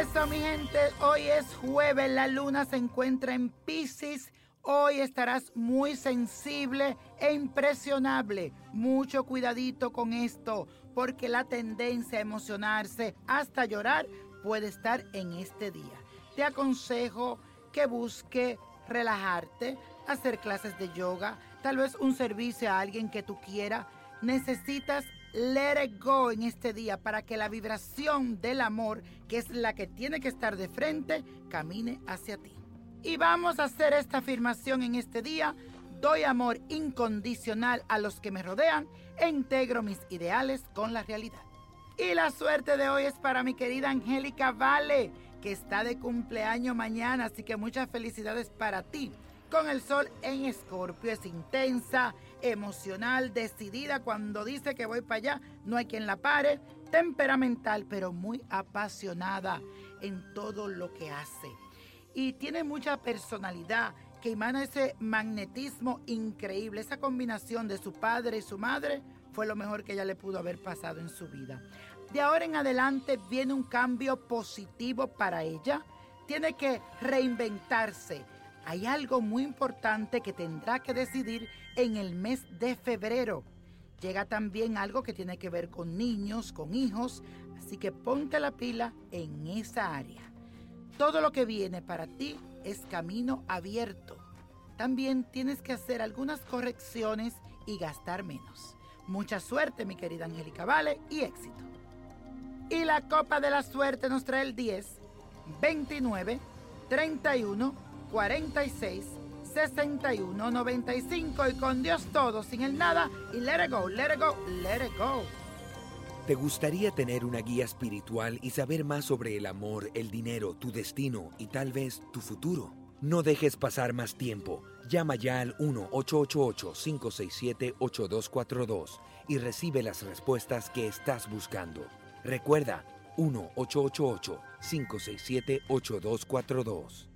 eso, mi gente. Hoy es jueves, la luna se encuentra en Pisces. Hoy estarás muy sensible e impresionable. Mucho cuidadito con esto, porque la tendencia a emocionarse hasta llorar puede estar en este día. Te aconsejo que busque relajarte, hacer clases de yoga, tal vez un servicio a alguien que tú quieras. Necesitas let it go en este día para que la vibración del amor, que es la que tiene que estar de frente, camine hacia ti. Y vamos a hacer esta afirmación en este día. Doy amor incondicional a los que me rodean e integro mis ideales con la realidad. Y la suerte de hoy es para mi querida Angélica Vale, que está de cumpleaños mañana, así que muchas felicidades para ti. Con el sol en Escorpio es intensa, emocional, decidida. Cuando dice que voy para allá, no hay quien la pare. Temperamental, pero muy apasionada en todo lo que hace. Y tiene mucha personalidad que emana ese magnetismo increíble. Esa combinación de su padre y su madre fue lo mejor que ella le pudo haber pasado en su vida. De ahora en adelante viene un cambio positivo para ella. Tiene que reinventarse hay algo muy importante que tendrá que decidir en el mes de febrero. Llega también algo que tiene que ver con niños, con hijos, así que ponte la pila en esa área. Todo lo que viene para ti es camino abierto. También tienes que hacer algunas correcciones y gastar menos. Mucha suerte, mi querida Angélica Vale, y éxito. Y la copa de la suerte nos trae el 10, 29, 31, 46 61 95 y con Dios todo, sin el nada y let it go, let it go, let it go. ¿Te gustaría tener una guía espiritual y saber más sobre el amor, el dinero, tu destino y tal vez tu futuro? No dejes pasar más tiempo. Llama ya al 1-888-567-8242 y recibe las respuestas que estás buscando. Recuerda, 1-888-567-8242.